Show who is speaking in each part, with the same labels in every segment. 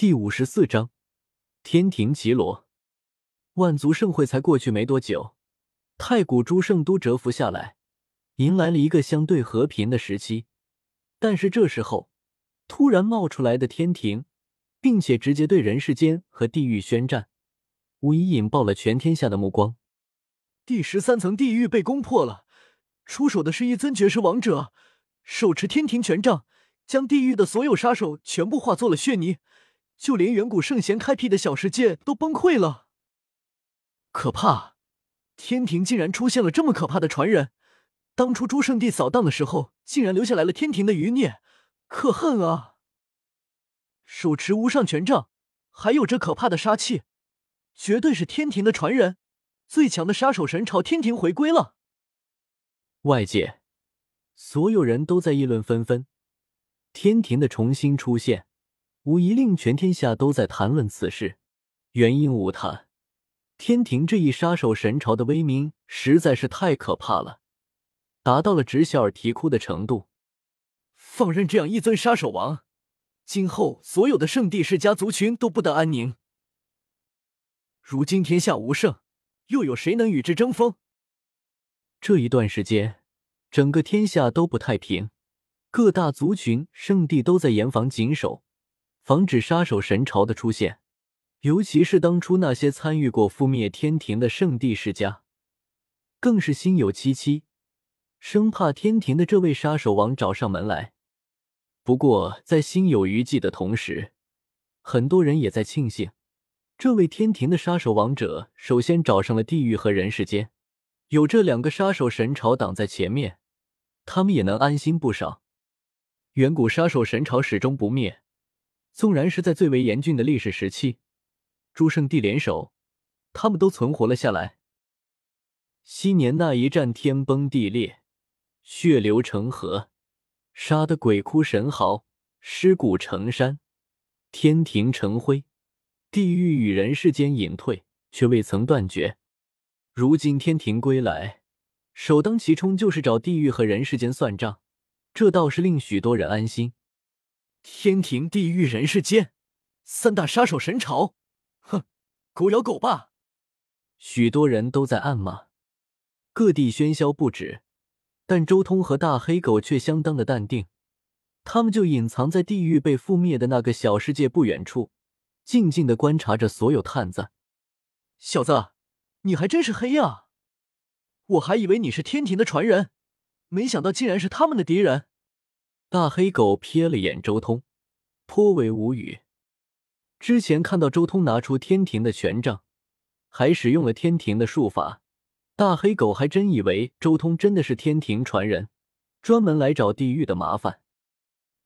Speaker 1: 第五十四章天庭绮罗。万族盛会才过去没多久，太古诸圣都蛰伏下来，迎来了一个相对和平的时期。但是这时候，突然冒出来的天庭，并且直接对人世间和地狱宣战，无疑引爆了全天下的目光。
Speaker 2: 第十三层地狱被攻破了，出手的是一尊绝世王者，手持天庭权杖，将地狱的所有杀手全部化作了血泥。就连远古圣贤开辟的小世界都崩溃了，可怕！天庭竟然出现了这么可怕的传人。当初诸圣地扫荡的时候，竟然留下来了天庭的余孽，可恨啊！手持无上权杖，还有这可怕的杀气，绝对是天庭的传人。最强的杀手神朝天庭回归了。
Speaker 1: 外界所有人都在议论纷纷，天庭的重新出现。无疑令全天下都在谈论此事，原因无他，天庭这一杀手神朝的威名实在是太可怕了，达到了直小儿啼哭的程度。
Speaker 2: 放任这样一尊杀手王，今后所有的圣地世家族群都不得安宁。如今天下无圣，又有谁能与之争锋？
Speaker 1: 这一段时间，整个天下都不太平，各大族群、圣地都在严防谨守。防止杀手神朝的出现，尤其是当初那些参与过覆灭天庭的圣地世家，更是心有戚戚，生怕天庭的这位杀手王找上门来。不过，在心有余悸的同时，很多人也在庆幸，这位天庭的杀手王者首先找上了地狱和人世间，有这两个杀手神朝挡在前面，他们也能安心不少。远古杀手神朝始终不灭。纵然是在最为严峻的历史时期，诸圣地联手，他们都存活了下来。昔年那一战，天崩地裂，血流成河，杀得鬼哭神嚎，尸骨成山，天庭成灰，地狱与人世间隐退，却未曾断绝。如今天庭归来，首当其冲就是找地狱和人世间算账，这倒是令许多人安心。
Speaker 2: 天庭、地狱、人世间，三大杀手神朝，哼，狗咬狗吧！
Speaker 1: 许多人都在暗骂，各地喧嚣不止，但周通和大黑狗却相当的淡定，他们就隐藏在地狱被覆灭的那个小世界不远处，静静的观察着所有探子。
Speaker 2: 小子，你还真是黑呀！我还以为你是天庭的传人，没想到竟然是他们的敌人。
Speaker 1: 大黑狗瞥了眼周通，颇为无语。之前看到周通拿出天庭的权杖，还使用了天庭的术法，大黑狗还真以为周通真的是天庭传人，专门来找地狱的麻烦。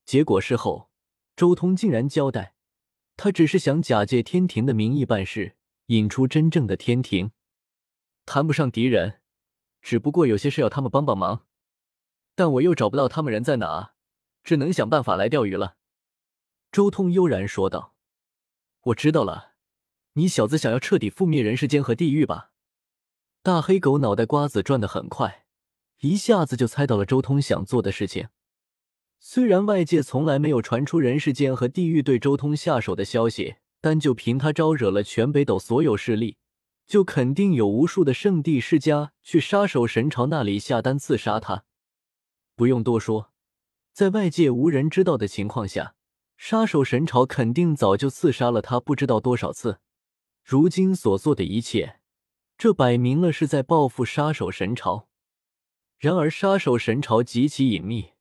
Speaker 1: 结果事后，周通竟然交代，他只是想假借天庭的名义办事，引出真正的天庭，谈不上敌人，只不过有些事要他们帮帮忙，但我又找不到他们人在哪。只能想办法来钓鱼了，周通悠然说道：“
Speaker 2: 我知道了，你小子想要彻底覆灭人世间和地狱吧？”
Speaker 1: 大黑狗脑袋瓜子转得很快，一下子就猜到了周通想做的事情。虽然外界从来没有传出人世间和地狱对周通下手的消息，但就凭他招惹了全北斗所有势力，就肯定有无数的圣地世家去杀手神朝那里下单刺杀他。不用多说。在外界无人知道的情况下，杀手神朝肯定早就刺杀了他不知道多少次。如今所做的一切，这摆明了是在报复杀手神朝。然而，杀手神朝极其隐秘，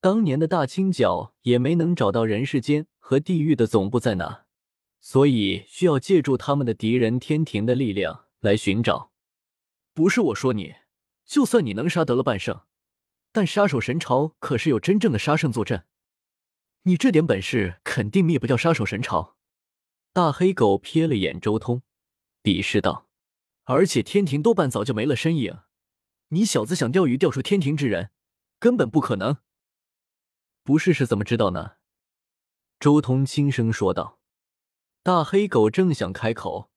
Speaker 1: 当年的大清剿也没能找到人世间和地狱的总部在哪，所以需要借助他们的敌人天庭的力量来寻找。
Speaker 2: 不是我说你，就算你能杀得了半圣。但杀手神朝可是有真正的杀圣坐镇，你这点本事肯定灭不掉杀手神朝。
Speaker 1: 大黑狗瞥了眼周通，鄙视道：“
Speaker 2: 而且天庭多半早就没了身影，你小子想钓鱼钓出天庭之人，根本不可能。”
Speaker 1: 不试试怎么知道呢？周通轻声说道。大黑狗正想开口，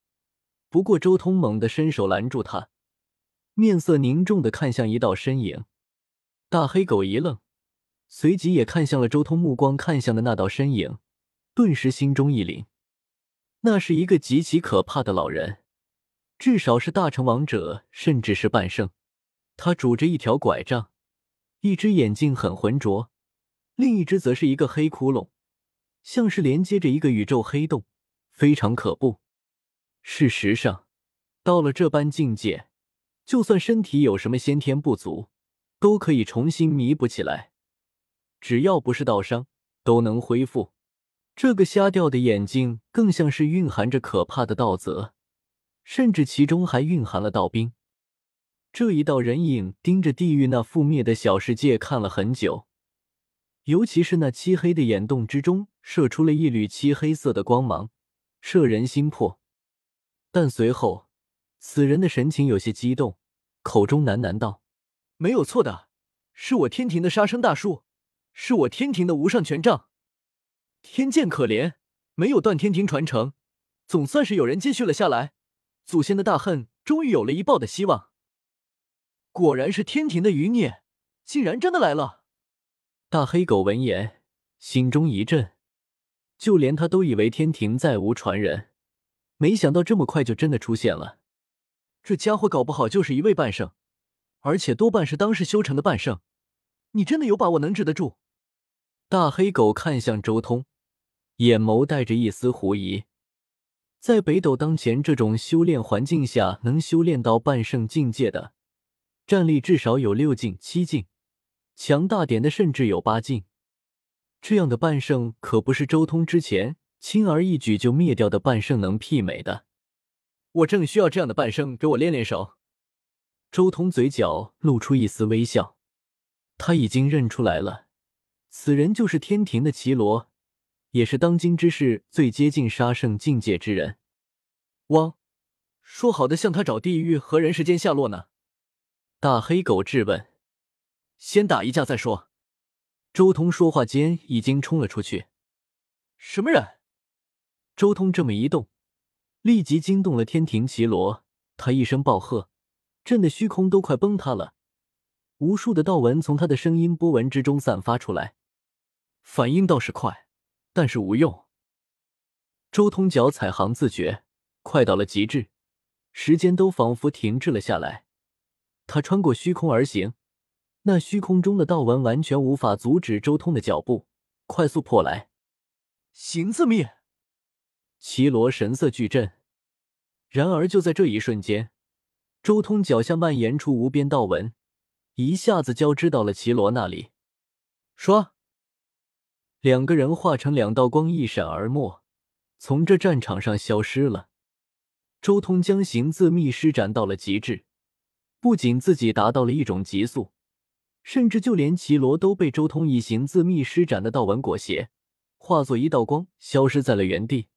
Speaker 1: 不过周通猛地伸手拦住他，面色凝重的看向一道身影。大黑狗一愣，随即也看向了周通，目光看向的那道身影，顿时心中一凛，那是一个极其可怕的老人，至少是大成王者，甚至是半圣。他拄着一条拐杖，一只眼睛很浑浊，另一只则是一个黑窟窿，像是连接着一个宇宙黑洞，非常可怖。事实上，到了这般境界，就算身体有什么先天不足，都可以重新弥补起来，只要不是道伤，都能恢复。这个瞎掉的眼睛更像是蕴含着可怕的道泽，甚至其中还蕴含了道冰。这一道人影盯着地狱那覆灭的小世界看了很久，尤其是那漆黑的眼洞之中射出了一缕漆黑色的光芒，摄人心魄。但随后，此人的神情有些激动，口中喃喃道：“
Speaker 2: 没有错的，是我天庭的杀生大术，是我天庭的无上权杖。”天剑可怜，没有断天庭传承，总算是有人接续了下来。祖先的大恨终于有了一报的希望。果然是天庭的余孽，竟然真的来了！
Speaker 1: 大黑狗闻言，心中一震，就连他都以为天庭再无传人，没想到这么快就真的出现了。
Speaker 2: 这家伙搞不好就是一位半圣，而且多半是当世修成的半圣。你真的有把握能治得住？
Speaker 1: 大黑狗看向周通。眼眸带着一丝狐疑，在北斗当前这种修炼环境下，能修炼到半圣境界的，战力至少有六境、七境，强大点的甚至有八境。这样的半圣可不是周通之前轻而易举就灭掉的半圣能媲美的。
Speaker 2: 我正需要这样的半圣给我练练手。
Speaker 1: 周通嘴角露出一丝微笑，他已经认出来了，此人就是天庭的绮罗。也是当今之世最接近杀圣境界之人。
Speaker 2: 汪，说好的向他找地狱和人世间下落呢？
Speaker 1: 大黑狗质问。
Speaker 2: 先打一架再说。
Speaker 1: 周通说话间已经冲了出去。
Speaker 2: 什么人？
Speaker 1: 周通这么一动，立即惊动了天庭绮罗。他一声暴喝，震得虚空都快崩塌了。无数的道纹从他的声音波纹之中散发出来，
Speaker 2: 反应倒是快。但是无用。
Speaker 1: 周通脚踩行字诀，快到了极致，时间都仿佛停滞了下来。他穿过虚空而行，那虚空中的道纹完全无法阻止周通的脚步，快速破来。
Speaker 2: 行字灭，
Speaker 1: 绮罗神色巨震。然而就在这一瞬间，周通脚下蔓延出无边道纹，一下子交织到了绮罗那里。
Speaker 2: 说。
Speaker 1: 两个人化成两道光，一闪而没，从这战场上消失了。周通将行字秘施展到了极致，不仅自己达到了一种极速，甚至就连绮罗都被周通以行字秘施展的道纹裹挟，化作一道光，消失在了原地。